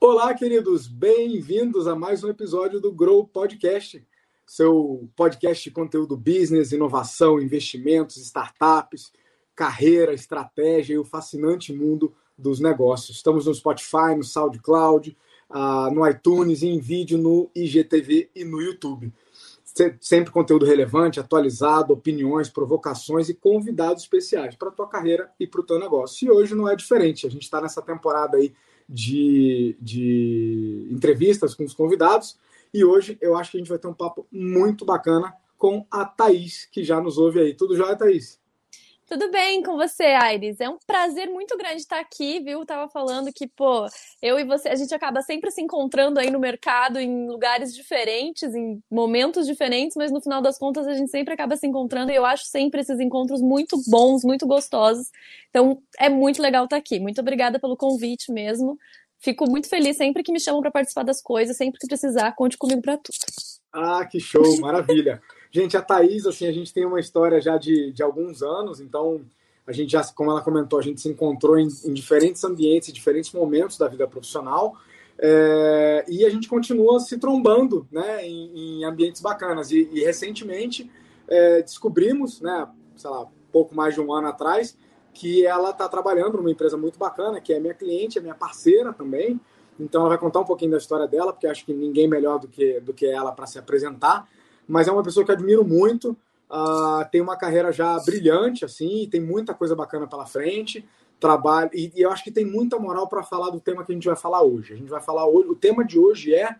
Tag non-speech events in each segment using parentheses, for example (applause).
Olá, queridos, bem-vindos a mais um episódio do Grow Podcast, seu podcast de conteúdo business, inovação, investimentos, startups, carreira, estratégia e o fascinante mundo dos negócios. Estamos no Spotify, no SoundCloud, uh, no iTunes, em vídeo, no IGTV e no YouTube. Sempre conteúdo relevante, atualizado, opiniões, provocações e convidados especiais para a tua carreira e para o teu negócio. E hoje não é diferente. A gente está nessa temporada aí de, de entrevistas com os convidados. E hoje eu acho que a gente vai ter um papo muito bacana com a Thaís, que já nos ouve aí. Tudo jóia, Thaís? Tudo bem com você, Aires? É um prazer muito grande estar aqui, viu? Tava falando que, pô, eu e você, a gente acaba sempre se encontrando aí no mercado, em lugares diferentes, em momentos diferentes, mas no final das contas a gente sempre acaba se encontrando e eu acho sempre esses encontros muito bons, muito gostosos. Então é muito legal estar aqui. Muito obrigada pelo convite mesmo. Fico muito feliz sempre que me chamam para participar das coisas, sempre que precisar, conte comigo para tudo. Ah, que show, maravilha. Gente, a Thaís, assim, a gente tem uma história já de, de alguns anos, então a gente já, como ela comentou, a gente se encontrou em, em diferentes ambientes, em diferentes momentos da vida profissional, é, e a gente continua se trombando né, em, em ambientes bacanas. E, e recentemente é, descobrimos, né, sei lá, pouco mais de um ano atrás, que ela está trabalhando numa empresa muito bacana, que é minha cliente, é minha parceira também. Então ela vai contar um pouquinho da história dela, porque acho que ninguém melhor do que, do que ela para se apresentar mas é uma pessoa que admiro muito. Uh, tem uma carreira já brilhante, assim, tem muita coisa bacana pela frente. Trabalho, e, e eu acho que tem muita moral para falar do tema que a gente vai falar hoje. A gente vai falar hoje. O tema de hoje é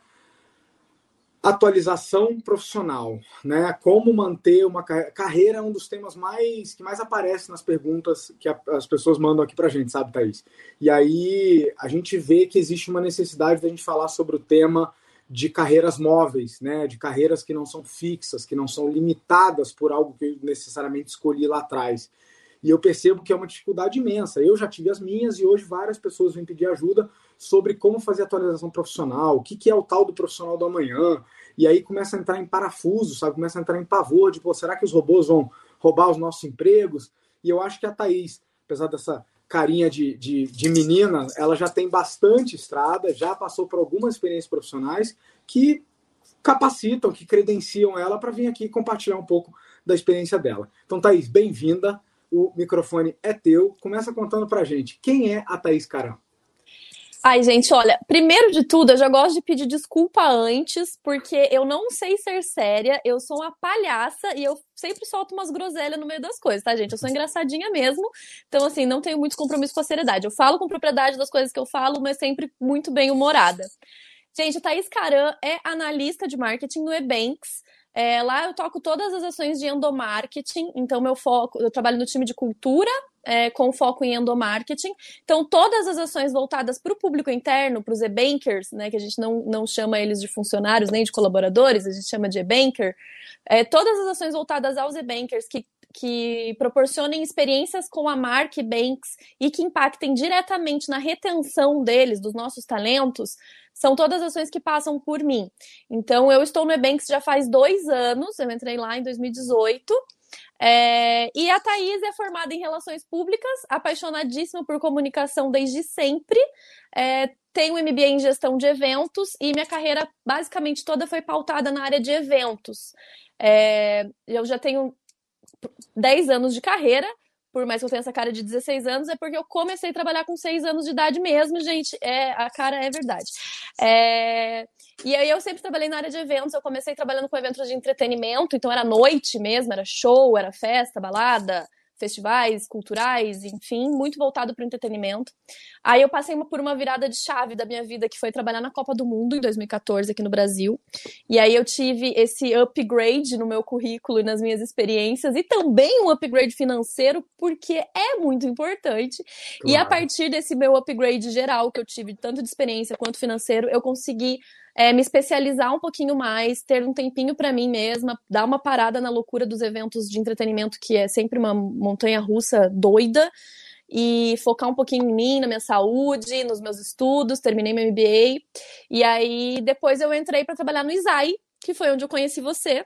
atualização profissional, né? Como manter uma carreira é um dos temas mais que mais aparece nas perguntas que a, as pessoas mandam aqui para a gente, sabe, Thaís? E aí a gente vê que existe uma necessidade da gente falar sobre o tema de carreiras móveis, né, de carreiras que não são fixas, que não são limitadas por algo que eu necessariamente escolhi lá atrás. E eu percebo que é uma dificuldade imensa. Eu já tive as minhas e hoje várias pessoas vêm pedir ajuda sobre como fazer atualização profissional, o que, que é o tal do profissional do amanhã. E aí começa a entrar em parafuso, sabe? Começa a entrar em pavor de, pô, será que os robôs vão roubar os nossos empregos? E eu acho que a Thaís, apesar dessa carinha de, de, de menina, ela já tem bastante estrada, já passou por algumas experiências profissionais que capacitam, que credenciam ela para vir aqui compartilhar um pouco da experiência dela. Então, Thaís, bem-vinda. O microfone é teu. Começa contando para gente quem é a Thaís Caram. Ai, gente, olha, primeiro de tudo, eu já gosto de pedir desculpa antes, porque eu não sei ser séria, eu sou uma palhaça e eu sempre solto umas groselhas no meio das coisas, tá, gente? Eu sou engraçadinha mesmo, então, assim, não tenho muito compromisso com a seriedade. Eu falo com propriedade das coisas que eu falo, mas sempre muito bem humorada. Gente, a Thaís Caran é analista de marketing no Ebanks. É, lá eu toco todas as ações de endomarketing, então meu foco, eu trabalho no time de cultura é, com foco em endomarketing. Então, todas as ações voltadas para o público interno, para os e-bankers, né, que a gente não, não chama eles de funcionários nem de colaboradores, a gente chama de e-banker, é, todas as ações voltadas aos e-bankers que que proporcionem experiências com a marca Banks e que impactem diretamente na retenção deles, dos nossos talentos, são todas ações que passam por mim. Então, eu estou no Ebanks já faz dois anos, eu entrei lá em 2018, é, e a Thaís é formada em relações públicas, apaixonadíssima por comunicação desde sempre. É, tenho MBA em gestão de eventos e minha carreira basicamente toda foi pautada na área de eventos. É, eu já tenho 10 anos de carreira, por mais que eu tenha essa cara de 16 anos, é porque eu comecei a trabalhar com 6 anos de idade mesmo, gente. É, a cara é verdade. É, e aí eu sempre trabalhei na área de eventos, eu comecei trabalhando com eventos de entretenimento, então era noite mesmo, era show, era festa, balada, festivais culturais, enfim, muito voltado para o entretenimento. Aí eu passei por uma virada de chave da minha vida, que foi trabalhar na Copa do Mundo em 2014 aqui no Brasil. E aí eu tive esse upgrade no meu currículo e nas minhas experiências, e também um upgrade financeiro, porque é muito importante. Claro. E a partir desse meu upgrade geral que eu tive, tanto de experiência quanto financeiro, eu consegui é, me especializar um pouquinho mais, ter um tempinho para mim mesma, dar uma parada na loucura dos eventos de entretenimento, que é sempre uma montanha russa doida, e focar um pouquinho em mim, na minha saúde, nos meus estudos, terminei meu MBA. E aí depois eu entrei para trabalhar no ISAI, que foi onde eu conheci você.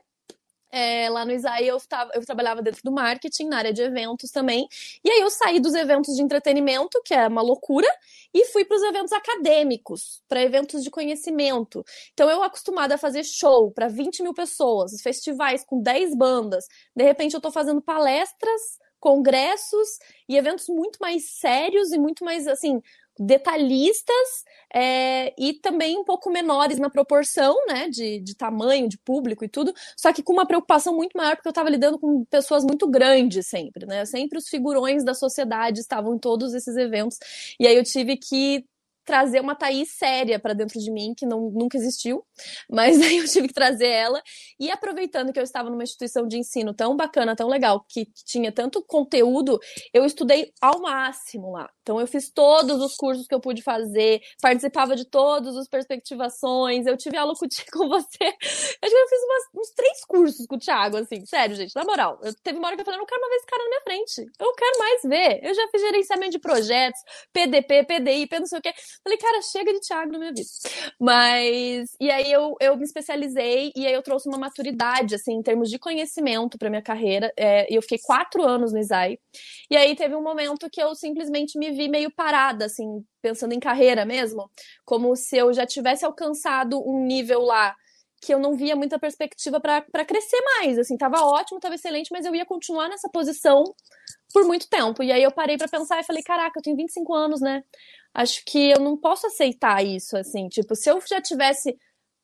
É, lá no Isai eu, tava, eu trabalhava dentro do marketing, na área de eventos também. E aí eu saí dos eventos de entretenimento, que é uma loucura, e fui para os eventos acadêmicos, para eventos de conhecimento. Então eu acostumada a fazer show para 20 mil pessoas, festivais com 10 bandas. De repente eu estou fazendo palestras congressos e eventos muito mais sérios e muito mais assim detalhistas é, e também um pouco menores na proporção, né, de, de tamanho, de público e tudo, só que com uma preocupação muito maior, porque eu estava lidando com pessoas muito grandes sempre, né, sempre os figurões da sociedade estavam em todos esses eventos, e aí eu tive que trazer uma Thaís séria para dentro de mim, que não, nunca existiu, mas (laughs) aí eu tive que trazer ela. E aproveitando que eu estava numa instituição de ensino tão bacana, tão legal, que tinha tanto conteúdo, eu estudei ao máximo lá. Então eu fiz todos os cursos que eu pude fazer, participava de todas as perspectivações, eu tive aula com, (laughs) com você. Acho que eu fiz umas, uns três cursos com o Thiago, assim, sério, gente, na moral. Eu, teve uma hora que eu falei, eu não quero mais ver esse cara na minha frente. Eu não quero mais ver. Eu já fiz gerenciamento de projetos, PDP, PDI, P não sei o quê. Falei, cara, chega de Thiago na minha vida. Mas, e aí eu, eu me especializei e aí eu trouxe uma maturidade, assim, em termos de conhecimento para minha carreira. É, eu fiquei quatro anos no ISAI. E aí teve um momento que eu simplesmente me vi meio parada, assim, pensando em carreira mesmo, como se eu já tivesse alcançado um nível lá que eu não via muita perspectiva para crescer mais, assim, tava ótimo, tava excelente, mas eu ia continuar nessa posição por muito tempo. E aí eu parei para pensar e falei, caraca, eu tenho 25 anos, né? acho que eu não posso aceitar isso, assim. Tipo, se eu já tivesse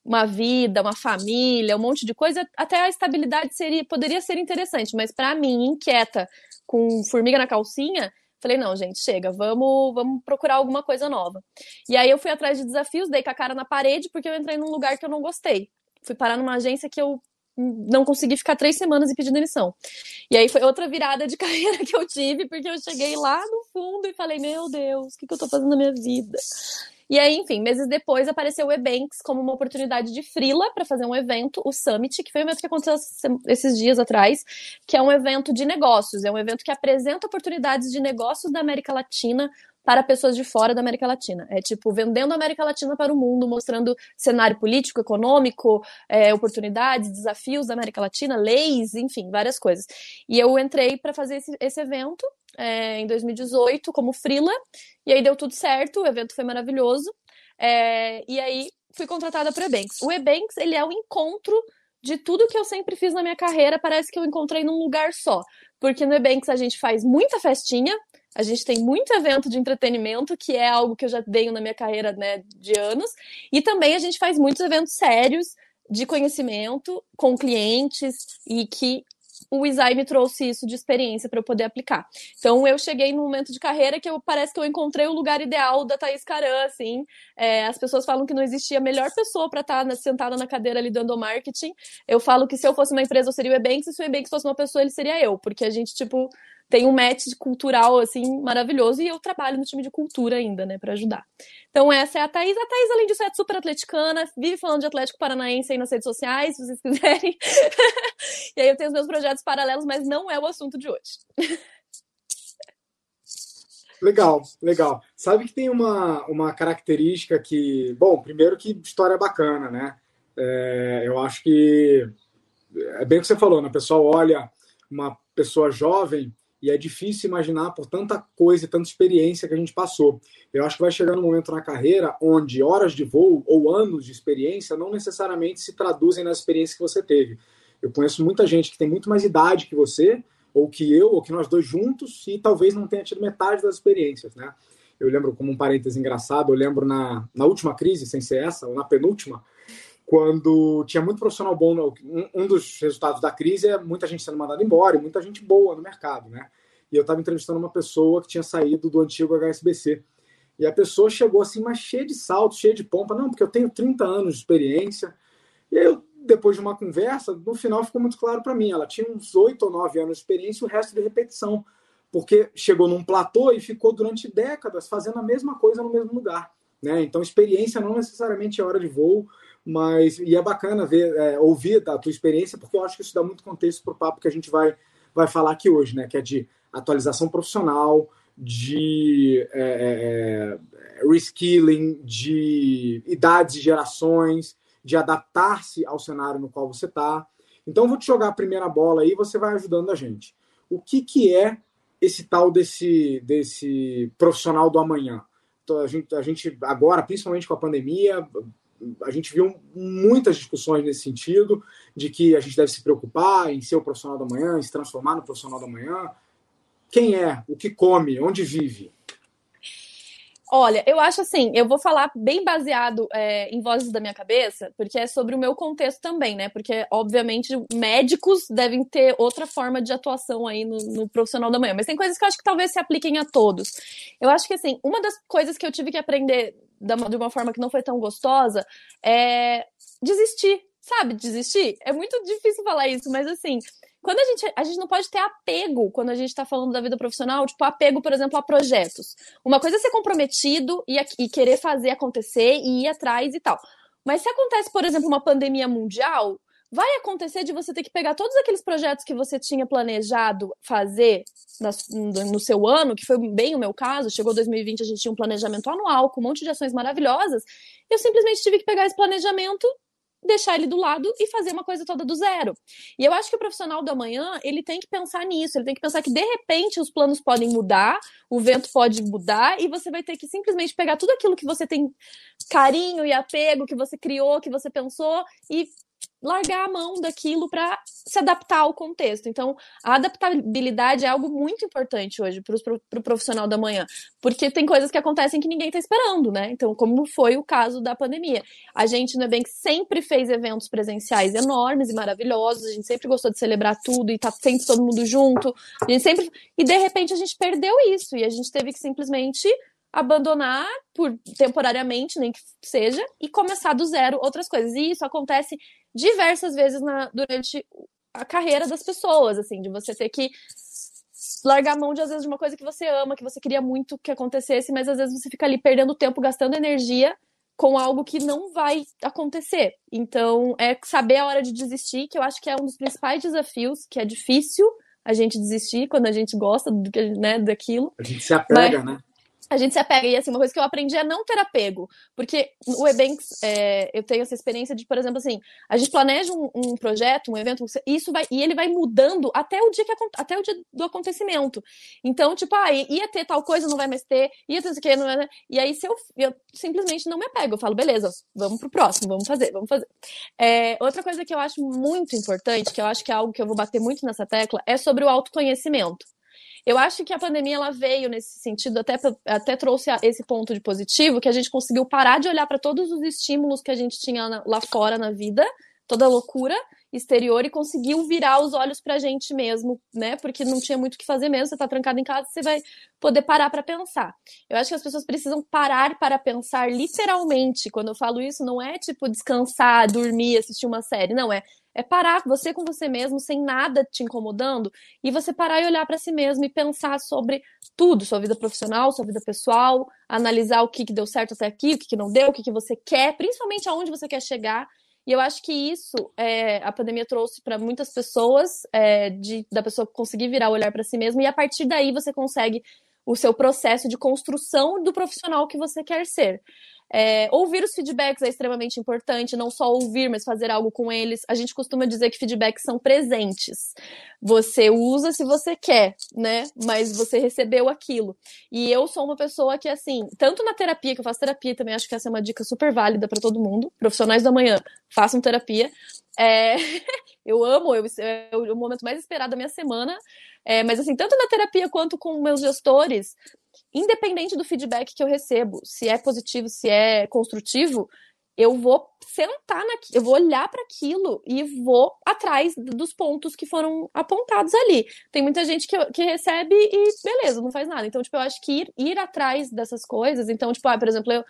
uma vida, uma família, um monte de coisa, até a estabilidade seria, poderia ser interessante, mas para mim, inquieta, com formiga na calcinha, falei, não, gente, chega, vamos, vamos procurar alguma coisa nova. E aí eu fui atrás de desafios, dei com a cara na parede, porque eu entrei num lugar que eu não gostei. Fui parar numa agência que eu não consegui ficar três semanas e pedir demissão. E aí foi outra virada de (laughs) carreira que eu tive, porque eu cheguei lá no fundo e falei, meu Deus, o que, que eu tô fazendo na minha vida? E aí, enfim, meses depois apareceu o Ebanks como uma oportunidade de frila para fazer um evento, o Summit, que foi um evento que aconteceu esses dias atrás, que é um evento de negócios, é um evento que apresenta oportunidades de negócios da América Latina para pessoas de fora da América Latina. É tipo vendendo a América Latina para o mundo, mostrando cenário político, econômico, é, oportunidades, desafios da América Latina, leis, enfim, várias coisas. E eu entrei para fazer esse, esse evento é, em 2018 como frila, e aí deu tudo certo, o evento foi maravilhoso. É, e aí fui contratada para o Ebanks. O Ebanks, ele é o encontro de tudo que eu sempre fiz na minha carreira, parece que eu encontrei num lugar só. Porque no Ebanks a gente faz muita festinha, a gente tem muito evento de entretenimento, que é algo que eu já tenho na minha carreira né, de anos. E também a gente faz muitos eventos sérios de conhecimento com clientes e que o Isai me trouxe isso de experiência para eu poder aplicar. Então eu cheguei num momento de carreira que eu parece que eu encontrei o lugar ideal da Thaís Caran, assim. É, as pessoas falam que não existia melhor pessoa para estar tá sentada na cadeira ali dando marketing. Eu falo que se eu fosse uma empresa eu seria o Ebanks, e se o Ebanks fosse uma pessoa ele seria eu, porque a gente tipo tem um match cultural, assim, maravilhoso, e eu trabalho no time de cultura ainda, né, para ajudar. Então, essa é a Thaís. A Thaís, além disso, é super atleticana, vive falando de Atlético Paranaense aí nas redes sociais, se vocês quiserem. (laughs) e aí eu tenho os meus projetos paralelos, mas não é o assunto de hoje. Legal, legal. Sabe que tem uma, uma característica que, bom, primeiro que história bacana, né? É, eu acho que é bem o que você falou, né? O pessoal olha uma pessoa jovem e é difícil imaginar por tanta coisa e tanta experiência que a gente passou. Eu acho que vai chegar um momento na carreira onde horas de voo ou anos de experiência não necessariamente se traduzem na experiência que você teve. Eu conheço muita gente que tem muito mais idade que você, ou que eu, ou que nós dois juntos, e talvez não tenha tido metade das experiências, né? Eu lembro, como um parêntese engraçado, eu lembro na, na última crise, sem ser essa, ou na penúltima, quando tinha muito profissional bom. Um, um dos resultados da crise é muita gente sendo mandada embora e muita gente boa no mercado, né? E eu estava entrevistando uma pessoa que tinha saído do antigo HSBC. E a pessoa chegou assim, mas cheia de salto, cheia de pompa. Não, porque eu tenho 30 anos de experiência. E aí, eu, depois de uma conversa, no final ficou muito claro para mim. Ela tinha uns 8 ou 9 anos de experiência e o resto de repetição. Porque chegou num platô e ficou durante décadas fazendo a mesma coisa no mesmo lugar. Né? Então, experiência não necessariamente é hora de voo mas e é bacana ver, é, ouvir da tua experiência, porque eu acho que isso dá muito contexto para o papo que a gente vai, vai falar aqui hoje, né? Que é de atualização profissional, de é, é, é reskilling, de idades e gerações, de adaptar-se ao cenário no qual você está. Então, vou te jogar a primeira bola aí, você vai ajudando a gente. O que, que é esse tal desse, desse profissional do amanhã? Então, a, gente, a gente, agora, principalmente com a pandemia, a gente viu muitas discussões nesse sentido, de que a gente deve se preocupar em ser o profissional da manhã, em se transformar no profissional da manhã. Quem é? O que come? Onde vive? Olha, eu acho assim, eu vou falar bem baseado é, em vozes da minha cabeça, porque é sobre o meu contexto também, né? Porque, obviamente, médicos devem ter outra forma de atuação aí no, no, profissional da manhã. Mas tem coisas que eu acho que talvez se apliquem a todos. Eu acho que, assim, uma das coisas que eu tive que aprender de uma forma que não foi tão gostosa é desistir. Sabe, desistir? É muito difícil falar isso, mas assim, quando a gente, a gente não pode ter apego quando a gente está falando da vida profissional, tipo, apego, por exemplo, a projetos. Uma coisa é ser comprometido e, e querer fazer acontecer e ir atrás e tal. Mas se acontece, por exemplo, uma pandemia mundial, vai acontecer de você ter que pegar todos aqueles projetos que você tinha planejado fazer no seu ano, que foi bem o meu caso, chegou 2020, a gente tinha um planejamento anual com um monte de ações maravilhosas, eu simplesmente tive que pegar esse planejamento deixar ele do lado e fazer uma coisa toda do zero. E eu acho que o profissional do amanhã, ele tem que pensar nisso, ele tem que pensar que de repente os planos podem mudar, o vento pode mudar e você vai ter que simplesmente pegar tudo aquilo que você tem carinho e apego, que você criou, que você pensou e largar a mão daquilo para se adaptar ao contexto. Então, a adaptabilidade é algo muito importante hoje para o profissional da manhã, porque tem coisas que acontecem que ninguém está esperando, né? Então, como foi o caso da pandemia. A gente, no que sempre fez eventos presenciais enormes e maravilhosos, a gente sempre gostou de celebrar tudo e tá sempre todo mundo junto, a gente sempre... E, de repente, a gente perdeu isso e a gente teve que simplesmente abandonar por temporariamente, nem que seja, e começar do zero outras coisas. E isso acontece diversas vezes na, durante a carreira das pessoas, assim, de você ter que largar a mão de às vezes de uma coisa que você ama, que você queria muito que acontecesse, mas às vezes você fica ali perdendo tempo, gastando energia com algo que não vai acontecer. Então, é saber a hora de desistir, que eu acho que é um dos principais desafios, que é difícil a gente desistir quando a gente gosta do que, né, daquilo. A gente se apega, mas, né? A gente se apega. E assim, uma coisa que eu aprendi é não ter apego. Porque o Ebanks, é, eu tenho essa experiência de, por exemplo, assim, a gente planeja um, um, projeto, um evento, isso vai, e ele vai mudando até o dia que até o dia do acontecimento. Então, tipo, ah, ia ter tal coisa, não vai mais ter, ia ter isso aqui, não é, E aí, se eu, eu simplesmente não me apego, eu falo, beleza, vamos pro próximo, vamos fazer, vamos fazer. É, outra coisa que eu acho muito importante, que eu acho que é algo que eu vou bater muito nessa tecla, é sobre o autoconhecimento. Eu acho que a pandemia ela veio nesse sentido, até, até trouxe esse ponto de positivo, que a gente conseguiu parar de olhar para todos os estímulos que a gente tinha lá fora na vida, toda a loucura exterior e conseguiu virar os olhos pra gente mesmo, né? Porque não tinha muito o que fazer mesmo, você tá trancado em casa, você vai poder parar para pensar. Eu acho que as pessoas precisam parar para pensar literalmente. Quando eu falo isso, não é tipo descansar, dormir, assistir uma série, não, é é parar você com você mesmo, sem nada te incomodando, e você parar e olhar para si mesmo e pensar sobre tudo, sua vida profissional, sua vida pessoal, analisar o que, que deu certo até aqui, o que, que não deu, o que, que você quer, principalmente aonde você quer chegar. E eu acho que isso é, a pandemia trouxe para muitas pessoas, é, de, da pessoa conseguir virar o olhar para si mesmo, e a partir daí você consegue o seu processo de construção do profissional que você quer ser. É, ouvir os feedbacks é extremamente importante, não só ouvir, mas fazer algo com eles. A gente costuma dizer que feedbacks são presentes. Você usa se você quer, né? Mas você recebeu aquilo. E eu sou uma pessoa que, assim, tanto na terapia, que eu faço terapia também, acho que essa é uma dica super válida para todo mundo. Profissionais da manhã, façam terapia. É... (laughs) eu amo, eu, é o momento mais esperado da minha semana. É, mas, assim, tanto na terapia quanto com meus gestores, independente do feedback que eu recebo, se é positivo, se é construtivo, eu vou sentar na, eu vou olhar para aquilo e vou atrás dos pontos que foram apontados ali. Tem muita gente que, que recebe e beleza, não faz nada. Então, tipo, eu acho que ir, ir atrás dessas coisas. Então, tipo, ah, por exemplo, eu,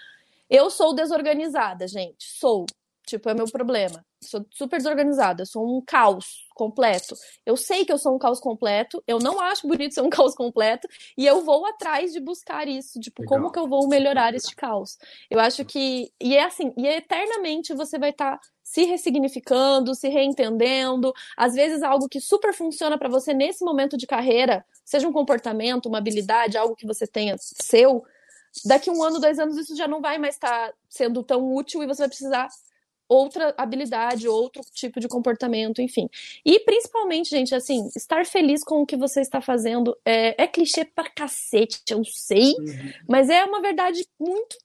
eu sou desorganizada, gente. Sou. Tipo, é meu problema. Sou super desorganizada, sou um caos completo. Eu sei que eu sou um caos completo, eu não acho bonito ser um (laughs) caos completo, e eu vou atrás de buscar isso, tipo, Legal. como que eu vou melhorar este caos? Eu acho que. E é assim, e eternamente você vai estar. Tá se ressignificando, se reentendendo, às vezes algo que super funciona para você nesse momento de carreira, seja um comportamento, uma habilidade, algo que você tenha seu, daqui um ano, dois anos, isso já não vai mais estar tá sendo tão útil e você vai precisar outra habilidade, outro tipo de comportamento, enfim. E principalmente, gente, assim, estar feliz com o que você está fazendo é, é clichê pra cacete, eu sei, uhum. mas é uma verdade muito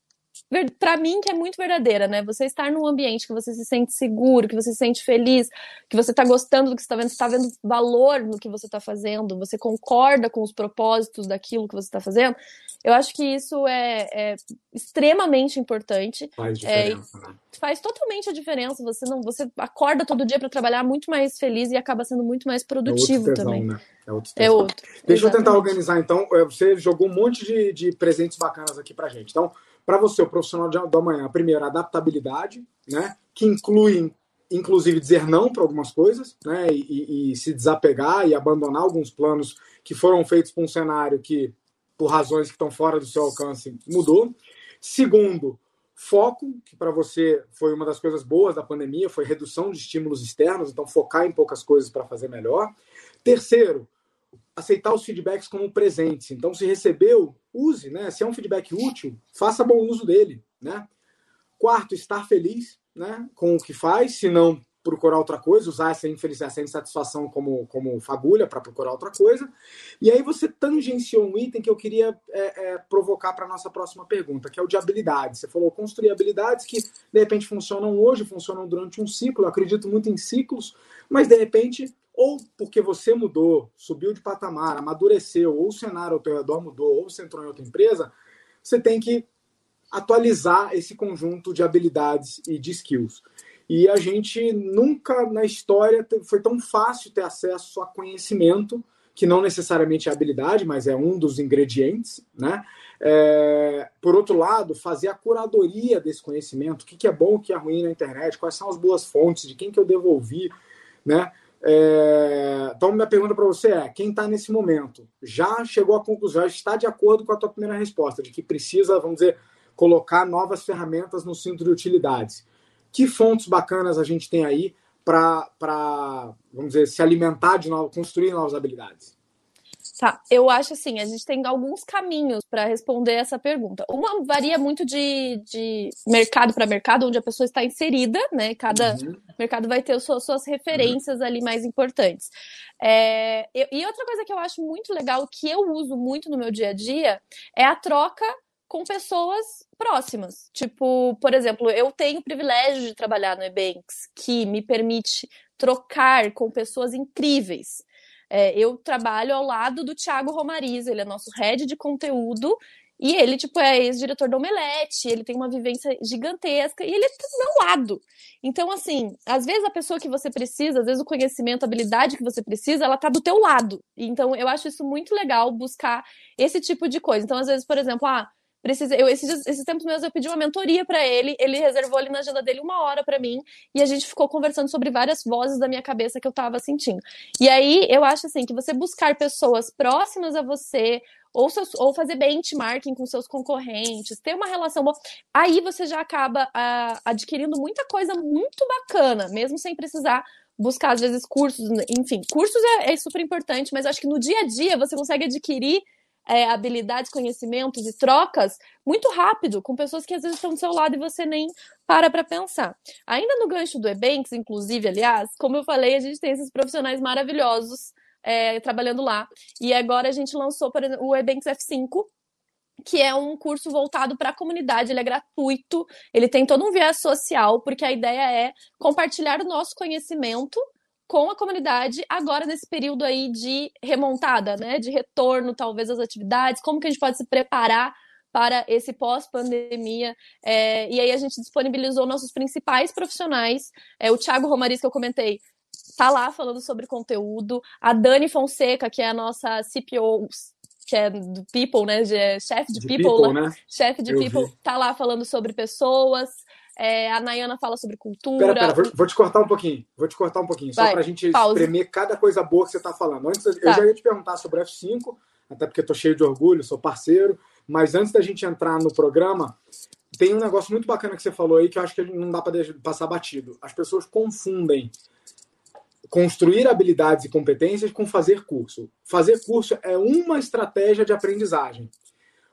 para mim que é muito verdadeira, né? Você estar num ambiente que você se sente seguro, que você se sente feliz, que você está gostando do que está vendo, está vendo valor no que você está fazendo, você concorda com os propósitos daquilo que você está fazendo. Eu acho que isso é, é extremamente importante. Faz diferença, é, né? Faz totalmente a diferença. Você não, você acorda todo dia para trabalhar muito mais feliz e acaba sendo muito mais produtivo é tesão, também. Né? É outro, é outro. Deixa Exatamente. eu tentar organizar então. É, você jogou um monte de, de presentes bacanas aqui para gente. Então para você, o profissional de, do amanhã, primeiro, adaptabilidade, né? Que inclui, inclusive, dizer não para algumas coisas, né? E, e, e, se desapegar e abandonar alguns planos que foram feitos para um cenário que, por razões que estão fora do seu alcance, mudou. Segundo, foco, que para você foi uma das coisas boas da pandemia, foi redução de estímulos externos, então focar em poucas coisas para fazer melhor. Terceiro, aceitar os feedbacks como presentes. Então, se recebeu, use, né? Se é um feedback útil, faça bom uso dele, né? Quarto, estar feliz, né, com o que faz, se não procurar outra coisa, usar essa infelicidade, essa insatisfação como, como fagulha para procurar outra coisa. E aí você tangenciou um item que eu queria é, é, provocar para a nossa próxima pergunta, que é o de habilidades. Você falou construir habilidades que de repente funcionam hoje, funcionam durante um ciclo. Eu acredito muito em ciclos, mas de repente ou porque você mudou, subiu de patamar, amadureceu, ou o cenário ao teu redor mudou, ou você entrou em outra empresa, você tem que atualizar esse conjunto de habilidades e de skills. E a gente nunca na história foi tão fácil ter acesso a conhecimento, que não necessariamente é habilidade, mas é um dos ingredientes, né? É, por outro lado, fazer a curadoria desse conhecimento, o que, que é bom, o que é ruim na internet, quais são as boas fontes, de quem que eu devo ouvir, né? É, então, minha pergunta para você é: quem está nesse momento já chegou à conclusão, já está de acordo com a tua primeira resposta, de que precisa, vamos dizer, colocar novas ferramentas no cinto de utilidades? Que fontes bacanas a gente tem aí para, vamos dizer, se alimentar de novo, construir novas habilidades? Tá, eu acho assim, a gente tem alguns caminhos para responder essa pergunta. Uma varia muito de, de mercado para mercado, onde a pessoa está inserida, né? Cada uhum. mercado vai ter suas, suas referências uhum. ali mais importantes. É, e outra coisa que eu acho muito legal, que eu uso muito no meu dia a dia, é a troca com pessoas próximas. Tipo, por exemplo, eu tenho o privilégio de trabalhar no Ebanks, que me permite trocar com pessoas incríveis. É, eu trabalho ao lado do Thiago Romariz, ele é nosso head de conteúdo, e ele, tipo, é ex-diretor do Omelete, ele tem uma vivência gigantesca, e ele é do lado. Então, assim, às vezes a pessoa que você precisa, às vezes o conhecimento, a habilidade que você precisa, ela tá do teu lado. Então, eu acho isso muito legal, buscar esse tipo de coisa. Então, às vezes, por exemplo, ah, precisa. Eu, esses, esses tempos meus eu pedi uma mentoria para ele, ele reservou ali na agenda dele uma hora para mim, e a gente ficou conversando sobre várias vozes da minha cabeça que eu tava sentindo. E aí eu acho assim que você buscar pessoas próximas a você, ou, seus, ou fazer benchmarking com seus concorrentes, ter uma relação boa, aí você já acaba ah, adquirindo muita coisa muito bacana, mesmo sem precisar buscar, às vezes, cursos, enfim, cursos é, é super importante, mas acho que no dia a dia você consegue adquirir é, habilidades, conhecimentos e trocas muito rápido, com pessoas que às vezes estão do seu lado e você nem para para pensar. Ainda no gancho do Ebanks, inclusive, aliás, como eu falei, a gente tem esses profissionais maravilhosos é, trabalhando lá. E agora a gente lançou por exemplo, o Ebanks F5, que é um curso voltado para a comunidade, ele é gratuito, ele tem todo um viés social, porque a ideia é compartilhar o nosso conhecimento com a comunidade agora nesse período aí de remontada, né, de retorno talvez às atividades, como que a gente pode se preparar para esse pós-pandemia. É, e aí a gente disponibilizou nossos principais profissionais. É, o Thiago Romariz, que eu comentei, tá lá falando sobre conteúdo. A Dani Fonseca, que é a nossa CPO, que é do People, né? É chefe de, de, People, people né? chefe de eu People, vi. tá lá falando sobre pessoas. É, a Nayana fala sobre cultura. Pera, pera, vou, vou, te cortar um pouquinho. Vou te cortar um pouquinho, Vai, só pra gente pausa. espremer cada coisa boa que você tá falando. Antes, tá. eu já ia te perguntar sobre F5, até porque eu tô cheio de orgulho, sou parceiro. Mas antes da gente entrar no programa, tem um negócio muito bacana que você falou aí que eu acho que não dá para passar batido. As pessoas confundem construir habilidades e competências com fazer curso. Fazer curso é uma estratégia de aprendizagem.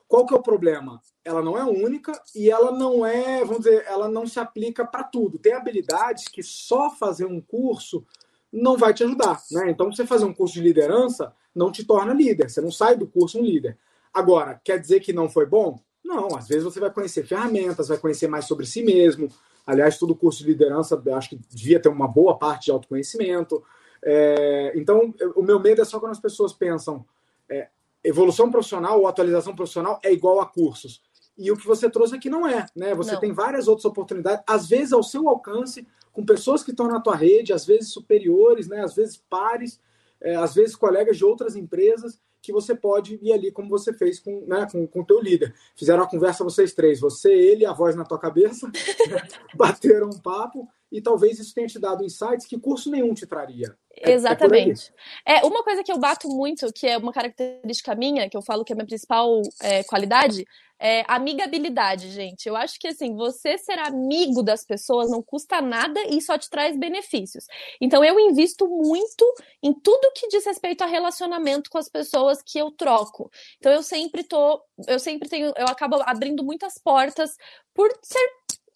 Qual que é o problema? Ela não é única e ela não é, vamos dizer, ela não se aplica para tudo. Tem habilidades que só fazer um curso não vai te ajudar, né? Então, você fazer um curso de liderança não te torna líder. Você não sai do curso um líder. Agora, quer dizer que não foi bom? Não, às vezes você vai conhecer ferramentas, vai conhecer mais sobre si mesmo. Aliás, todo curso de liderança, acho que devia ter uma boa parte de autoconhecimento. É, então, o meu medo é só quando as pessoas pensam é, evolução profissional ou atualização profissional é igual a cursos. E o que você trouxe aqui não é, né? Você não. tem várias outras oportunidades, às vezes ao seu alcance, com pessoas que estão na tua rede, às vezes superiores, né? Às vezes pares, é, às vezes colegas de outras empresas que você pode ir ali como você fez com né, com, com teu líder. Fizeram uma conversa vocês três, você, ele, a voz na tua cabeça, (laughs) bateram um papo e talvez isso tenha te dado insights que curso nenhum te traria. É, é Exatamente. É, é, uma coisa que eu bato muito, que é uma característica minha, que eu falo que é a minha principal é, qualidade, é amigabilidade, gente. Eu acho que assim, você ser amigo das pessoas não custa nada e só te traz benefícios. Então eu invisto muito em tudo que diz respeito a relacionamento com as pessoas que eu troco. Então eu sempre tô, eu sempre tenho, eu acabo abrindo muitas portas por ser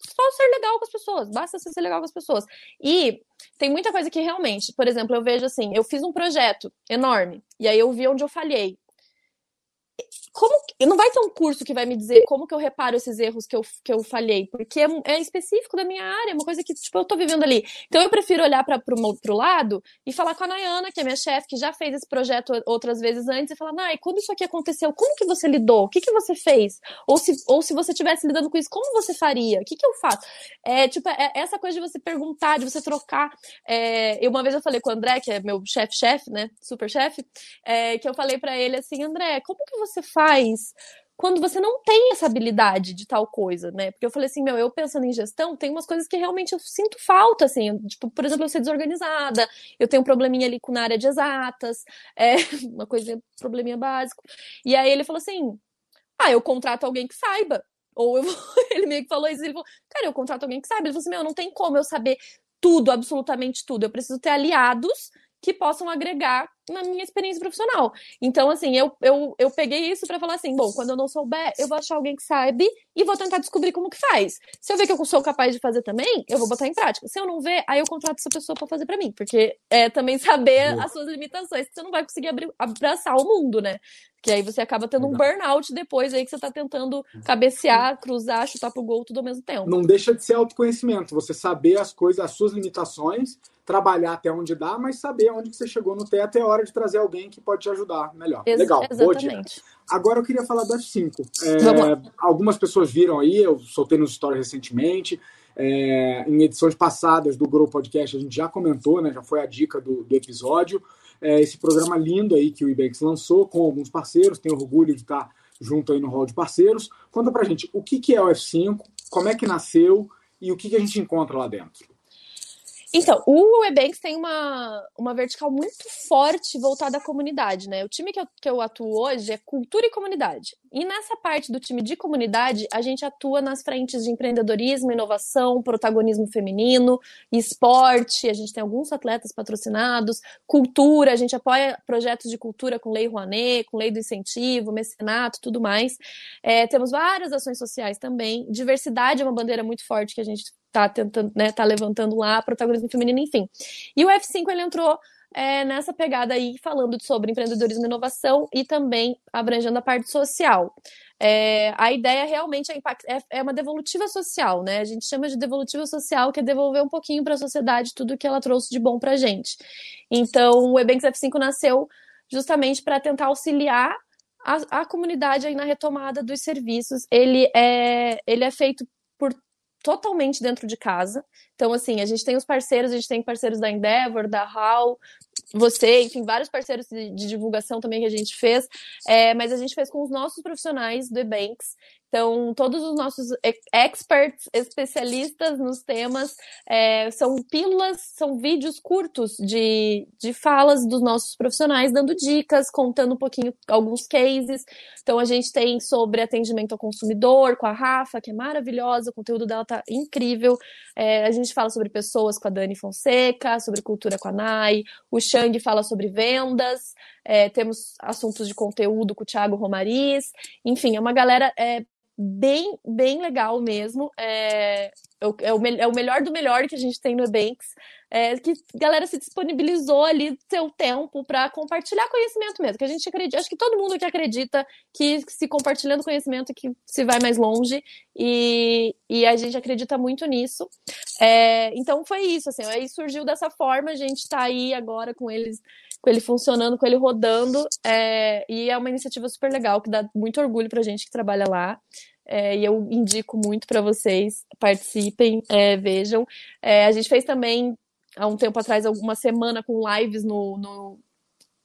só ser legal com as pessoas, basta ser legal com as pessoas. E tem muita coisa que realmente, por exemplo, eu vejo assim, eu fiz um projeto enorme, e aí eu vi onde eu falhei como não vai ter um curso que vai me dizer como que eu reparo esses erros que eu, que eu falhei, porque é, é específico da minha área, é uma coisa que tipo eu tô vivendo ali. Então eu prefiro olhar para pro outro lado e falar com a Nayana, que é minha chefe, que já fez esse projeto outras vezes antes e falar: "Nay, quando isso aqui aconteceu, como que você lidou? O que que você fez? Ou se ou se você estivesse lidando com isso, como você faria? O que que eu faço?" É tipo é essa coisa de você perguntar, de você trocar. É, eu uma vez eu falei com o André, que é meu chefe-chefe, né? Super chefe, é, que eu falei para ele assim: "André, como que você faz faz quando você não tem essa habilidade de tal coisa, né? Porque eu falei assim, meu, eu pensando em gestão, tem umas coisas que realmente eu sinto falta, assim, tipo, por exemplo, eu ser desorganizada, eu tenho um probleminha ali com na área de exatas, (laughs) é uma coisa, probleminha básico. E aí ele falou assim, ah, eu contrato alguém que saiba. Ou eu, (laughs) ele meio que falou isso, ele falou, cara, eu contrato alguém que saiba. Ele falou assim, meu, não tem como eu saber tudo, absolutamente tudo. Eu preciso ter aliados que possam agregar na minha experiência profissional. Então, assim, eu, eu, eu peguei isso para falar assim: bom, quando eu não souber, eu vou achar alguém que saiba e vou tentar descobrir como que faz. Se eu ver que eu sou capaz de fazer também, eu vou botar em prática. Se eu não ver, aí eu contrato essa pessoa para fazer para mim, porque é também (laughs) saber as suas limitações, você não vai conseguir abrir, abraçar o mundo, né? Que aí você acaba tendo um burnout depois aí que você tá tentando cabecear, cruzar, chutar pro gol tudo ao mesmo tempo. Não deixa de ser autoconhecimento, você saber as coisas, as suas limitações trabalhar até onde dá, mas saber onde que você chegou no teto é a hora de trazer alguém que pode te ajudar melhor. Ex Legal, exatamente. Agora eu queria falar do F5. É, algumas pessoas viram aí, eu soltei nos stories recentemente. É, em edições passadas do Grow Podcast a gente já comentou, né? Já foi a dica do, do episódio. É, esse programa lindo aí que o Ibanks lançou com alguns parceiros, tenho orgulho de estar junto aí no hall de parceiros. Conta pra gente o que, que é o F5, como é que nasceu e o que, que a gente encontra lá dentro. Então, o Webanks tem uma, uma vertical muito forte voltada à comunidade, né? O time que eu, que eu atuo hoje é cultura e comunidade. E nessa parte do time de comunidade, a gente atua nas frentes de empreendedorismo, inovação, protagonismo feminino, esporte, a gente tem alguns atletas patrocinados, cultura, a gente apoia projetos de cultura com Lei Rouanet, com Lei do Incentivo, mecenato, tudo mais. É, temos várias ações sociais também. Diversidade é uma bandeira muito forte que a gente tá tentando, né, tá levantando lá, protagonismo feminino, enfim. E o F5 ele entrou é, nessa pegada aí, falando sobre empreendedorismo e inovação e também abrangendo a parte social. É, a ideia realmente é, impact, é, é, uma devolutiva social, né? A gente chama de devolutiva social, que é devolver um pouquinho para a sociedade tudo que ela trouxe de bom para gente. Então, o Ebanks F5 nasceu justamente para tentar auxiliar a, a, comunidade aí na retomada dos serviços. Ele é, ele é feito totalmente dentro de casa. Então, assim, a gente tem os parceiros, a gente tem parceiros da Endeavor, da HAL, você, enfim, vários parceiros de, de divulgação também que a gente fez, é, mas a gente fez com os nossos profissionais do Ebanks. Então, todos os nossos experts, especialistas nos temas, é, são pílulas, são vídeos curtos de, de falas dos nossos profissionais, dando dicas, contando um pouquinho alguns cases. Então, a gente tem sobre atendimento ao consumidor com a Rafa, que é maravilhosa, o conteúdo dela tá incrível. É, a gente fala sobre pessoas com a Dani Fonseca, sobre cultura com a Nai, o Shang fala sobre vendas, é, temos assuntos de conteúdo com o Thiago Romariz, enfim, é uma galera é, bem, bem legal mesmo. É, é, o, é o melhor do melhor que a gente tem no Ebanks. É, que a galera se disponibilizou ali seu tempo para compartilhar conhecimento mesmo. Que a gente acredita, acho que todo mundo que acredita que se compartilhando conhecimento que se vai mais longe. E, e a gente acredita muito nisso. É, então foi isso, assim, aí surgiu dessa forma, a gente está aí agora com eles com ele funcionando, com ele rodando. É, e é uma iniciativa super legal, que dá muito orgulho pra gente que trabalha lá. É, e eu indico muito para vocês, participem, é, vejam. É, a gente fez também, há um tempo atrás, alguma semana com lives no, no,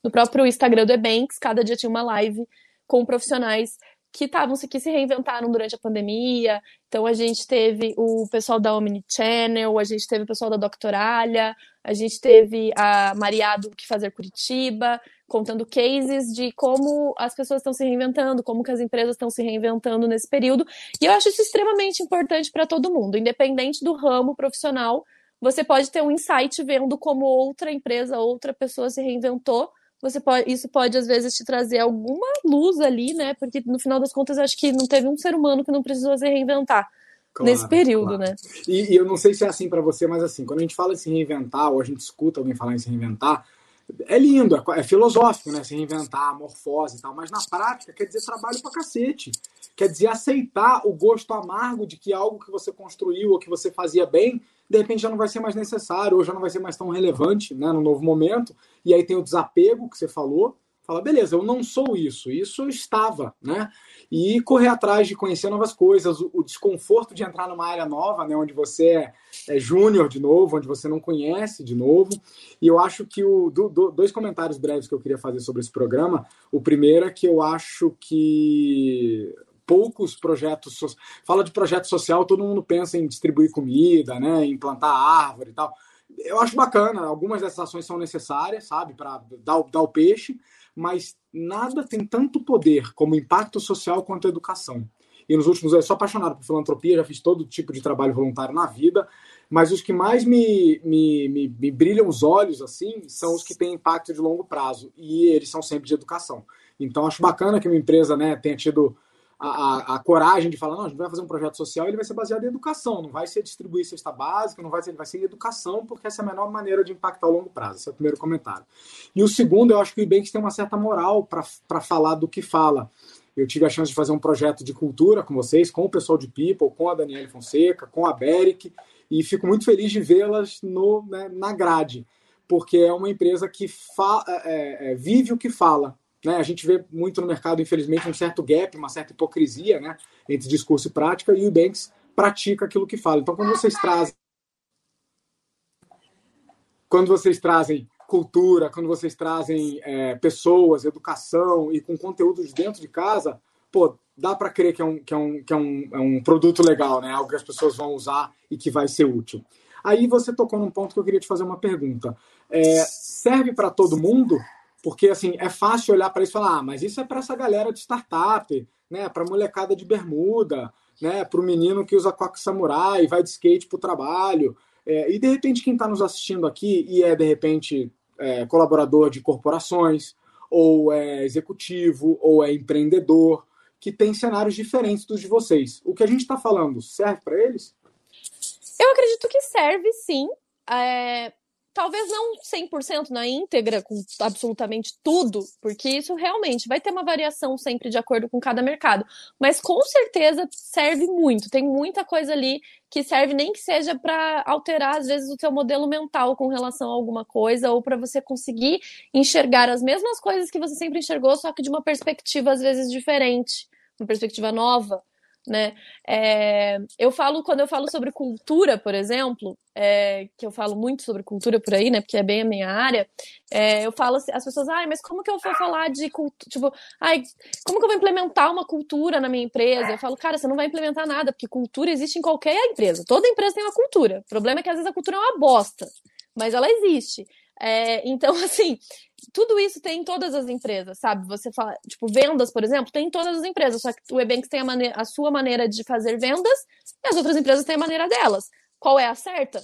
no próprio Instagram do Ebanks, cada dia tinha uma live com profissionais que estavam que se reinventaram durante a pandemia. Então a gente teve o pessoal da Omnichannel, a gente teve o pessoal da Doctoralha, a gente teve a Mariado que fazer Curitiba, contando cases de como as pessoas estão se reinventando, como que as empresas estão se reinventando nesse período. E eu acho isso extremamente importante para todo mundo, independente do ramo profissional. Você pode ter um insight vendo como outra empresa, outra pessoa se reinventou você pode, isso pode às vezes te trazer alguma luz ali, né? Porque no final das contas acho que não teve um ser humano que não precisou se reinventar. Claro, nesse período, claro. né? E, e, eu não sei se é assim para você, mas assim, quando a gente fala em se reinventar, ou a gente escuta alguém falar em se reinventar, é lindo, é, é filosófico, né? Se reinventar, morfose e tal, mas na prática quer dizer trabalho pra cacete. Quer dizer aceitar o gosto amargo de que algo que você construiu ou que você fazia bem de repente já não vai ser mais necessário, ou já não vai ser mais tão relevante né, no novo momento. E aí tem o desapego que você falou. Fala, beleza, eu não sou isso, isso estava, né? E correr atrás de conhecer novas coisas, o, desconforto de entrar numa área nova, né, onde você é, é júnior de novo, onde você não conhece de novo. E eu acho que o do, do, dois comentários breves que eu queria fazer sobre esse programa. O primeiro é que eu acho que poucos projetos. Fala de projeto social, todo mundo pensa em distribuir comida, né, em plantar árvore e tal. Eu acho bacana, algumas dessas ações são necessárias, sabe, para dar, dar o peixe, mas nada tem tanto poder como impacto social quanto educação. E nos últimos anos, eu sou apaixonado por filantropia, já fiz todo tipo de trabalho voluntário na vida, mas os que mais me, me, me, me brilham os olhos, assim, são os que têm impacto de longo prazo, e eles são sempre de educação. Então, acho bacana que uma empresa né, tenha tido a, a, coragem de falar, não, a gente vai fazer um projeto social, ele vai ser baseado em educação, não vai ser distribuir cesta básica, não vai ser, vai ser educação, porque essa é a menor maneira de impactar a longo prazo. Esse é o primeiro comentário. E o segundo, eu acho que o Ibanks tem uma certa moral para falar do que fala. Eu tive a chance de fazer um projeto de cultura com vocês, com o pessoal de People, com a Daniela Fonseca, com a Beric, e fico muito feliz de vê-las né, na grade, porque é uma empresa que fa, é, é, vive o que fala. Né? A gente vê muito no mercado, infelizmente, um certo gap, uma certa hipocrisia né? entre discurso e prática, e o Banks pratica aquilo que fala. Então, quando vocês trazem. Quando vocês trazem cultura, quando vocês trazem é, pessoas, educação e com conteúdos dentro de casa, pô, dá para crer que, é um, que, é um, que é, um, é um produto legal, né? Algo que as pessoas vão usar e que vai ser útil. Aí você tocou num ponto que eu queria te fazer uma pergunta. É, serve para todo mundo? Porque, assim, é fácil olhar para isso e falar, ah, mas isso é para essa galera de startup, né? Para molecada de bermuda, né? Para o menino que usa coque samurai, vai de skate para o trabalho. É, e, de repente, quem está nos assistindo aqui e é, de repente, é, colaborador de corporações, ou é executivo, ou é empreendedor, que tem cenários diferentes dos de vocês. O que a gente está falando serve para eles? Eu acredito que serve, sim. É, talvez não 100% na íntegra, com absolutamente tudo, porque isso realmente vai ter uma variação sempre de acordo com cada mercado, mas com certeza serve muito. Tem muita coisa ali que serve nem que seja para alterar às vezes o teu modelo mental com relação a alguma coisa ou para você conseguir enxergar as mesmas coisas que você sempre enxergou, só que de uma perspectiva às vezes diferente, uma perspectiva nova né? É, eu falo, quando eu falo sobre cultura, por exemplo, é, que eu falo muito sobre cultura por aí, né? Porque é bem a minha área, é, eu falo assim, as pessoas, ai, mas como que eu vou falar de cultura? Tipo, ai, como que eu vou implementar uma cultura na minha empresa? Eu falo, cara, você não vai implementar nada, porque cultura existe em qualquer empresa. Toda empresa tem uma cultura. O problema é que às vezes a cultura é uma bosta, mas ela existe. É, então, (laughs) assim, tudo isso tem em todas as empresas, sabe? Você fala, tipo, vendas, por exemplo, tem em todas as empresas, só que o Ebanks tem a, maneira, a sua maneira de fazer vendas e as outras empresas têm a maneira delas. Qual é a certa?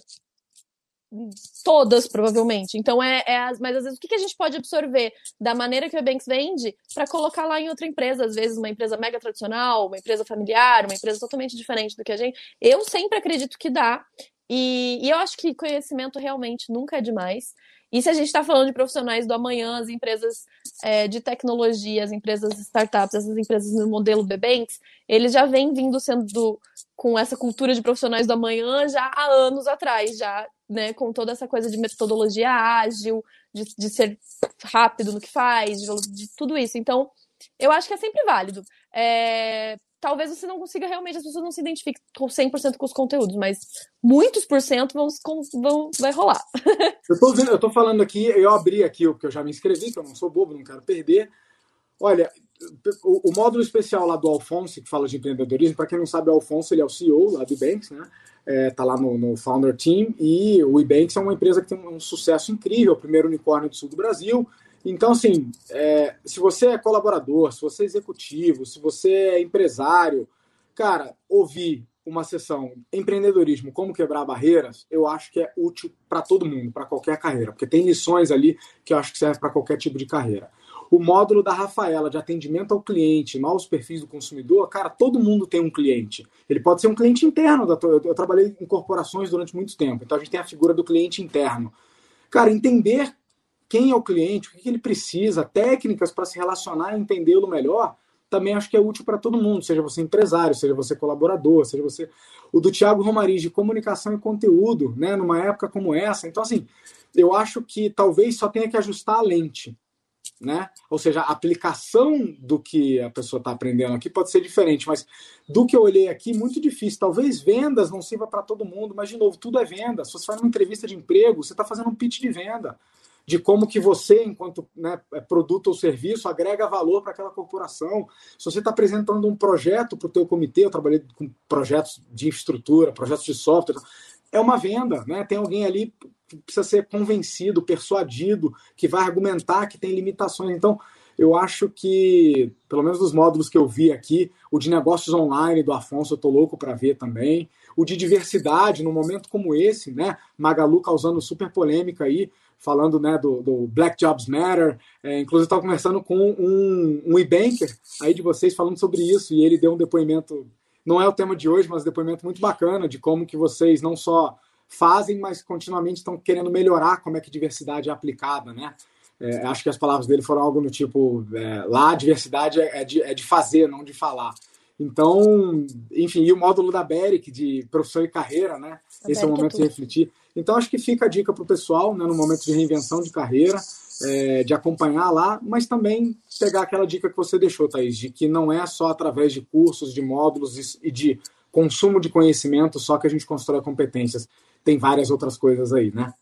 todas, provavelmente. Então, é, é as, mas às vezes o que, que a gente pode absorver da maneira que o Ebanks vende para colocar lá em outra empresa? Às vezes, uma empresa mega tradicional, uma empresa familiar, uma empresa totalmente diferente do que a gente. Eu sempre acredito que dá. E, e eu acho que conhecimento realmente nunca é demais. E se a gente está falando de profissionais do amanhã, as empresas é, de tecnologia, as empresas startups, essas empresas no modelo Bebanks, eles já vêm vindo sendo com essa cultura de profissionais do amanhã já há anos atrás, já né, com toda essa coisa de metodologia ágil, de, de ser rápido no que faz, de, de, tudo isso. Então, eu acho que é sempre válido. É, talvez você não consiga realmente, as pessoas não se identifiquem com 100% com os conteúdos, mas muitos por cento vão, vão, vai rolar. (laughs) eu, tô vendo, eu tô falando aqui, eu abri aqui, porque eu já me inscrevi, que eu não sou bobo, não quero perder. Olha, o, o módulo especial lá do Alfonso, que fala de empreendedorismo, para quem não sabe, o Alfonso ele é o CEO lá do Banks, né? É, tá lá no, no, Founder Team, e o Ebanks é uma empresa que tem um sucesso incrível, o primeiro unicórnio do sul do Brasil, então, assim, é, se você é colaborador, se você é executivo, se você é empresário, cara, ouvir uma sessão empreendedorismo, como quebrar barreiras, eu acho que é útil para todo mundo, para qualquer carreira, porque tem lições ali que eu acho que serve para qualquer tipo de carreira. O módulo da Rafaela de atendimento ao cliente, novos perfis do consumidor, cara, todo mundo tem um cliente. Ele pode ser um cliente interno. Da, eu trabalhei em corporações durante muito tempo, então a gente tem a figura do cliente interno. Cara, entender quem é o cliente, o que ele precisa, técnicas para se relacionar e entendê-lo melhor, também acho que é útil para todo mundo, seja você empresário, seja você colaborador, seja você. O do Tiago Romariz de comunicação e conteúdo, né, numa época como essa. Então, assim, eu acho que talvez só tenha que ajustar a lente. Né? Ou seja, a aplicação do que a pessoa está aprendendo aqui pode ser diferente, mas do que eu olhei aqui, muito difícil. Talvez vendas não sirva para todo mundo, mas de novo, tudo é venda. Se você faz uma entrevista de emprego, você está fazendo um pitch de venda de como que você, enquanto né, é produto ou serviço, agrega valor para aquela corporação. Se você está apresentando um projeto para o teu comitê, eu trabalhei com projetos de infraestrutura, projetos de software, é uma venda, né? Tem alguém ali que precisa ser convencido, persuadido, que vai argumentar que tem limitações. Então, eu acho que, pelo menos dos módulos que eu vi aqui, o de negócios online do Afonso, eu tô louco para ver também. O de diversidade, num momento como esse, né? Magalu causando super polêmica aí, falando né, do, do Black Jobs Matter. É, inclusive, estava conversando com um, um e-banker aí de vocês falando sobre isso, e ele deu um depoimento, não é o tema de hoje, mas um depoimento muito bacana de como que vocês não só fazem, mas continuamente estão querendo melhorar como é que diversidade é aplicada, né? É, acho que as palavras dele foram algo no tipo, é, lá a diversidade é, de, é de fazer, não de falar. Então, enfim, e o módulo da Beric de profissão e carreira, né? A Esse é o momento é de refletir. Então, acho que fica a dica para o pessoal, né, no momento de reinvenção de carreira, é, de acompanhar lá, mas também pegar aquela dica que você deixou, Thaís, de que não é só através de cursos, de módulos e de consumo de conhecimento só que a gente constrói competências. Tem várias outras coisas aí, né?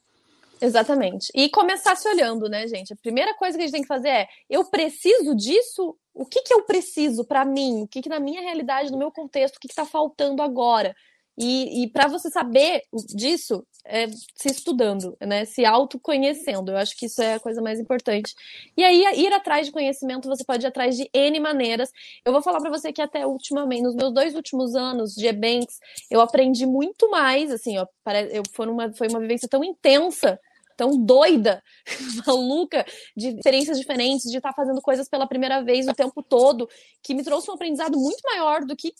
Exatamente. E começar se olhando, né, gente? A primeira coisa que a gente tem que fazer é: eu preciso disso? O que, que eu preciso para mim? O que, que na minha realidade, no meu contexto, o que está faltando agora? E, e para você saber disso, é se estudando, né? Se autoconhecendo. Eu acho que isso é a coisa mais importante. E aí, ir atrás de conhecimento, você pode ir atrás de N maneiras. Eu vou falar para você que até ultimamente, nos meus dois últimos anos de Ebanks, eu aprendi muito mais, assim, ó, eu, foi, uma, foi uma vivência tão intensa tão doida, (laughs) maluca, de experiências diferentes, de estar tá fazendo coisas pela primeira vez o tempo todo, que me trouxe um aprendizado muito maior do que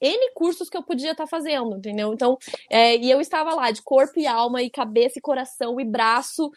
N cursos que eu podia estar tá fazendo, entendeu? Então, é, e eu estava lá de corpo e alma, e cabeça e coração e braço,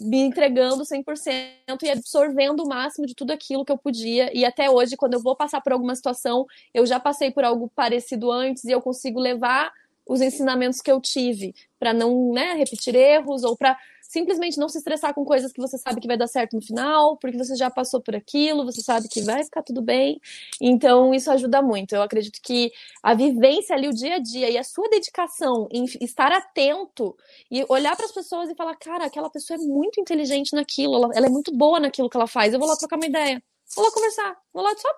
me entregando 100% e absorvendo o máximo de tudo aquilo que eu podia. E até hoje, quando eu vou passar por alguma situação, eu já passei por algo parecido antes e eu consigo levar os ensinamentos que eu tive para não né, repetir erros ou para simplesmente não se estressar com coisas que você sabe que vai dar certo no final, porque você já passou por aquilo, você sabe que vai ficar tudo bem. Então, isso ajuda muito. Eu acredito que a vivência ali, o dia a dia e a sua dedicação em estar atento e olhar para as pessoas e falar: cara, aquela pessoa é muito inteligente naquilo, ela, ela é muito boa naquilo que ela faz, eu vou lá trocar uma ideia. Vou lá conversar, vou lá só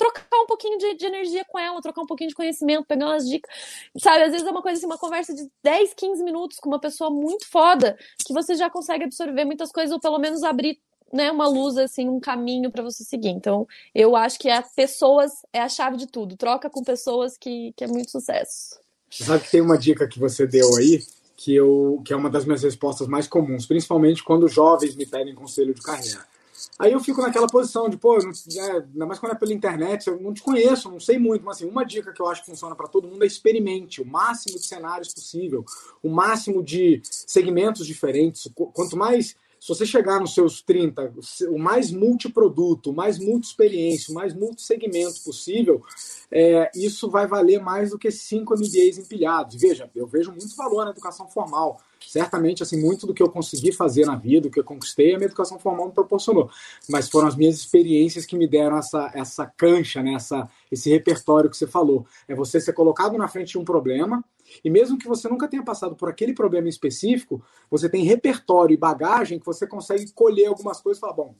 trocar um pouquinho de, de, energia com ela, trocar um pouquinho de conhecimento, pegar umas dicas. Sabe, às vezes é uma coisa assim, uma conversa de 10, 15 minutos com uma pessoa muito foda, que você já consegue absorver muitas coisas, ou pelo menos abrir né, uma luz, assim, um caminho para você seguir. Então, eu acho que as pessoas é a chave de tudo. Troca com pessoas que, que é muito sucesso. Sabe que tem uma dica que você deu aí, que, eu, que é uma das minhas respostas mais comuns, principalmente quando jovens me pedem conselho de carreira. Aí eu fico naquela posição de, pô, não, é, ainda mais quando é pela internet, eu não te conheço, não sei muito, mas assim, uma dica que eu acho que funciona para todo mundo é experimente o máximo de cenários possível, o máximo de segmentos diferentes. Quanto mais se você chegar nos seus 30, o mais multiproduto, o mais multi-experiência, o mais multi-segmento possível, é, isso vai valer mais do que cinco MBAs empilhados. Veja, eu vejo muito valor na educação formal. Certamente, assim, muito do que eu consegui fazer na vida, do que eu conquistei, a minha educação formal me proporcionou. Mas foram as minhas experiências que me deram essa, essa cancha, né? essa, esse repertório que você falou. É você ser colocado na frente de um problema, e mesmo que você nunca tenha passado por aquele problema específico, você tem repertório e bagagem que você consegue colher algumas coisas e falar, bom,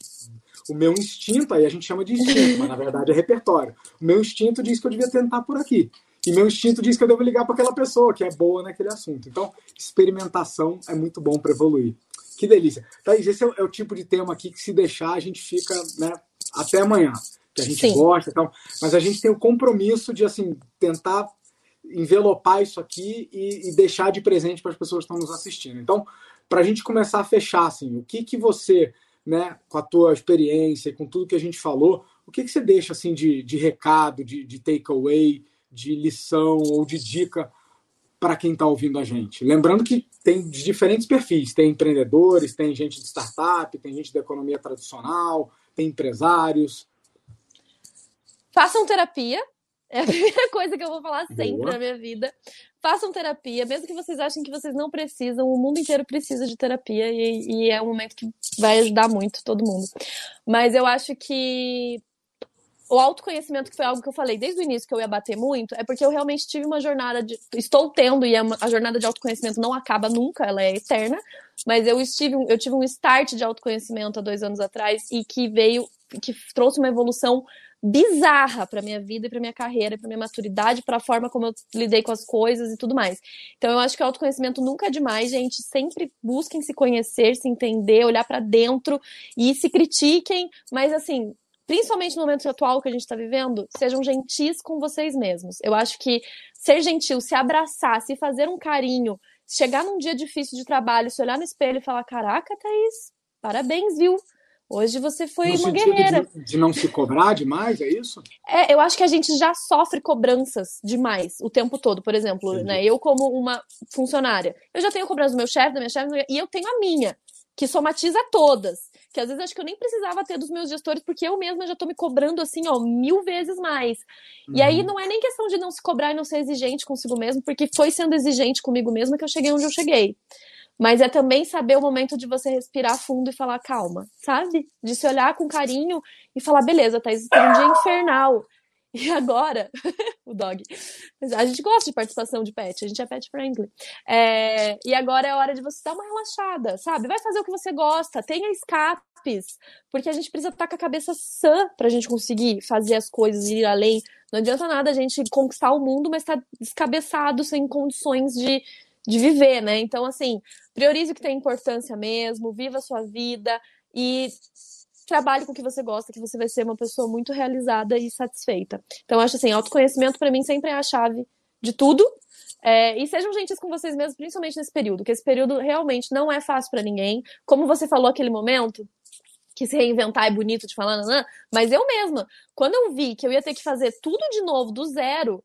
o meu instinto, aí a gente chama de instinto, mas na verdade é repertório. O meu instinto diz que eu devia tentar por aqui. E meu instinto diz que eu devo ligar para aquela pessoa que é boa naquele assunto. Então, experimentação é muito bom para evoluir. Que delícia. Thaís, esse é o, é o, tipo de tema aqui que se deixar a gente fica né, até amanhã. Que a gente Sim. gosta, então, mas a gente tem o compromisso de assim tentar envelopar isso aqui e, e deixar de presente para as pessoas que estão nos assistindo. Então, para a gente começar a fechar, assim, o que que você, né, com a tua experiência, com tudo que a gente falou, o que que você deixa assim de, de recado, de, de takeaway, de lição ou de dica para quem está ouvindo a gente? Lembrando que tem diferentes perfis, tem empreendedores, tem gente de startup, tem gente da economia tradicional, tem empresários. Façam terapia, é a (laughs) primeira coisa que eu vou falar sempre Boa. na minha vida. Façam terapia, mesmo que vocês achem que vocês não precisam, o mundo inteiro precisa de terapia e, e é um momento que vai ajudar muito todo mundo. Mas eu acho que o autoconhecimento, que foi algo que eu falei desde o início que eu ia bater muito, é porque eu realmente tive uma jornada de. Estou tendo, e é a jornada de autoconhecimento não acaba nunca, ela é eterna. Mas eu, estive, eu tive um start de autoconhecimento há dois anos atrás e que veio, que trouxe uma evolução bizarra para minha vida e para minha carreira, para minha maturidade, para a forma como eu lidei com as coisas e tudo mais. Então eu acho que o autoconhecimento nunca é demais, gente. Sempre busquem se conhecer, se entender, olhar para dentro e se critiquem, mas assim, principalmente no momento atual que a gente está vivendo, sejam gentis com vocês mesmos. Eu acho que ser gentil, se abraçar, se fazer um carinho, chegar num dia difícil de trabalho, se olhar no espelho e falar: Caraca, Thaís, parabéns, viu? Hoje você foi no uma guerreira. De, de, não se cobrar demais, é isso? É, eu acho que a gente já sofre cobranças demais o tempo todo. Por exemplo, né, eu como uma funcionária, eu já tenho cobrança do meu chefe, da minha chefe, e eu tenho a minha, que somatiza todas. Que às vezes acho que eu nem precisava ter dos meus gestores, porque eu mesma já tô me cobrando assim, ó, mil vezes mais. Uhum. E aí uhum. não é nem questão de não se cobrar e não ser exigente consigo mesmo, porque foi sendo exigente comigo mesma que eu cheguei onde eu cheguei. Mas é também saber o momento de você respirar fundo e falar calma, sabe? De se olhar com carinho e falar, beleza, Thaís, tem um dia infernal. (laughs) E agora, (laughs) o dog. A gente gosta de participação de pet, a gente é pet friendly. É, e agora é hora de você dar uma relaxada, sabe? Vai fazer o que você gosta, tenha escapes, porque a gente precisa estar com a cabeça sã pra gente conseguir fazer as coisas e ir além. Não adianta nada a gente conquistar o mundo, mas estar tá descabeçado, sem condições de, de viver, né? Então, assim, priorize o que tem importância mesmo, viva a sua vida e trabalhe com o que você gosta, que você vai ser uma pessoa muito realizada e satisfeita. Então, acho assim, autoconhecimento para mim sempre é a chave de tudo. É, e sejam gentis com vocês mesmos, principalmente nesse período, que esse período realmente não é fácil para ninguém. Como você falou aquele momento, que se reinventar é bonito de falar, mas eu mesma, quando eu vi que eu ia ter que fazer tudo de novo, do zero,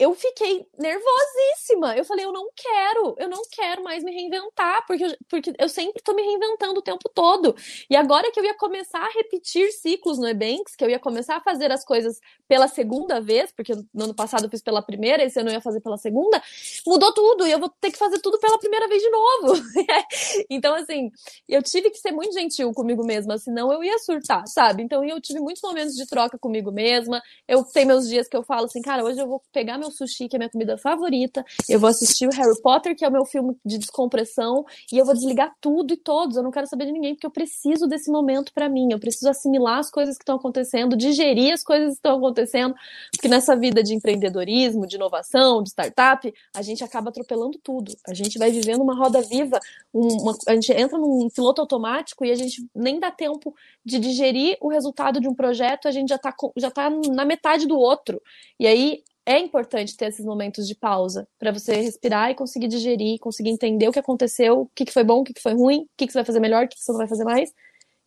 eu fiquei nervosíssima. Eu falei, eu não quero, eu não quero mais me reinventar, porque eu, porque eu sempre tô me reinventando o tempo todo. E agora que eu ia começar a repetir ciclos no Ebanks, que eu ia começar a fazer as coisas pela segunda vez, porque no ano passado eu fiz pela primeira, esse ano eu ia fazer pela segunda, mudou tudo, e eu vou ter que fazer tudo pela primeira vez de novo. (laughs) então, assim, eu tive que ser muito gentil comigo mesma, senão eu ia surtar, sabe? Então, eu tive muitos momentos de troca comigo mesma. Eu tenho meus dias que eu falo assim, cara, hoje eu vou pegar meu sushi, que é minha comida favorita, eu vou assistir o Harry Potter, que é o meu filme de descompressão, e eu vou desligar tudo e todos, eu não quero saber de ninguém, porque eu preciso desse momento para mim, eu preciso assimilar as coisas que estão acontecendo, digerir as coisas que estão acontecendo, porque nessa vida de empreendedorismo, de inovação, de startup, a gente acaba atropelando tudo, a gente vai vivendo uma roda viva, uma, a gente entra num piloto automático e a gente nem dá tempo de digerir o resultado de um projeto, a gente já está já tá na metade do outro. E aí é importante ter esses momentos de pausa para você respirar e conseguir digerir, conseguir entender o que aconteceu, o que, que foi bom, o que, que foi ruim, o que, que você vai fazer melhor, o que, que você não vai fazer mais.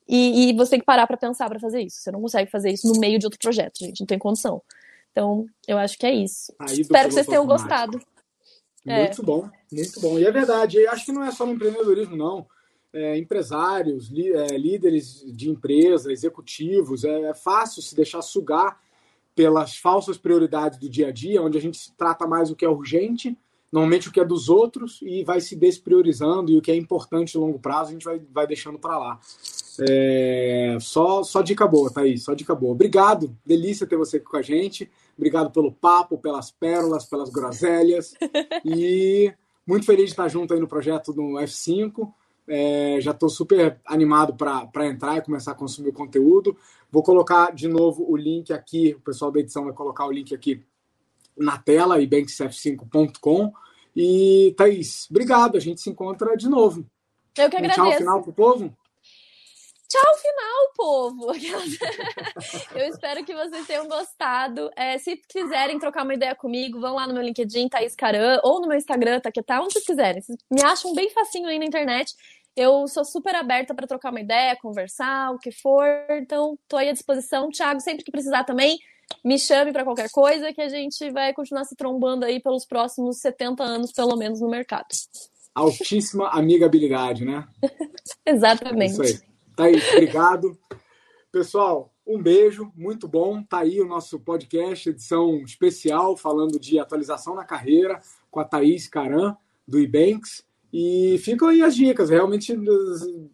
E, e você tem que parar para pensar para fazer isso. Você não consegue fazer isso no meio de outro projeto, gente. Não tem condição. Então, eu acho que é isso. Aí, Espero que vocês tenham gostado. Muito é. bom, muito bom. E é verdade, eu acho que não é só no empreendedorismo, não. É, empresários, é, líderes de empresa, executivos, é, é, fácil se deixar sugar pelas falsas prioridades do dia a dia, onde a gente trata mais o que é urgente, normalmente o que é dos outros, e vai se despriorizando, e o que é importante a longo prazo a gente vai, vai deixando para lá. É, só, só dica boa, Thaís, só dica boa. Obrigado, delícia ter você aqui com a gente. Obrigado pelo papo, pelas pérolas, pelas groselhas. (laughs) e muito feliz de estar junto aí no projeto do F5. É, já estou super animado para entrar e começar a consumir o conteúdo. Vou colocar de novo o link aqui, o pessoal da edição vai colocar o link aqui na tela, ibanksf5.com. E, Thaís, obrigado. A gente se encontra de novo. Eu que agradeço. Um tchau final pro povo. Tchau, final, povo! (laughs) Eu espero que vocês tenham gostado. É, se quiserem trocar uma ideia comigo, vão lá no meu LinkedIn, Thaís Caran, ou no meu Instagram, Taquetá, onde vocês quiserem. Vocês me acham bem facinho aí na internet. Eu sou super aberta para trocar uma ideia, conversar, o que for. Então, estou aí à disposição. Thiago, sempre que precisar também, me chame para qualquer coisa, que a gente vai continuar se trombando aí pelos próximos 70 anos, pelo menos, no mercado. Altíssima amigabilidade, né? (laughs) Exatamente. É isso aí. Thaís, obrigado. Pessoal, um beijo, muito bom. Tá aí o nosso podcast, edição especial, falando de atualização na carreira, com a Thaís Caran, do Ebanks. E ficam aí as dicas. Realmente,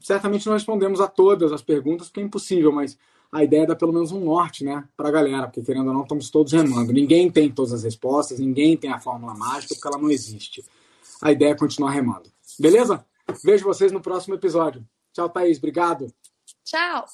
certamente não respondemos a todas as perguntas, porque é impossível, mas a ideia é dar pelo menos um norte, né, para a galera, porque querendo ou não, estamos todos remando. Ninguém tem todas as respostas, ninguém tem a fórmula mágica, porque ela não existe. A ideia é continuar remando. Beleza? Vejo vocês no próximo episódio. Tchau, Thaís. Obrigado. Tchau.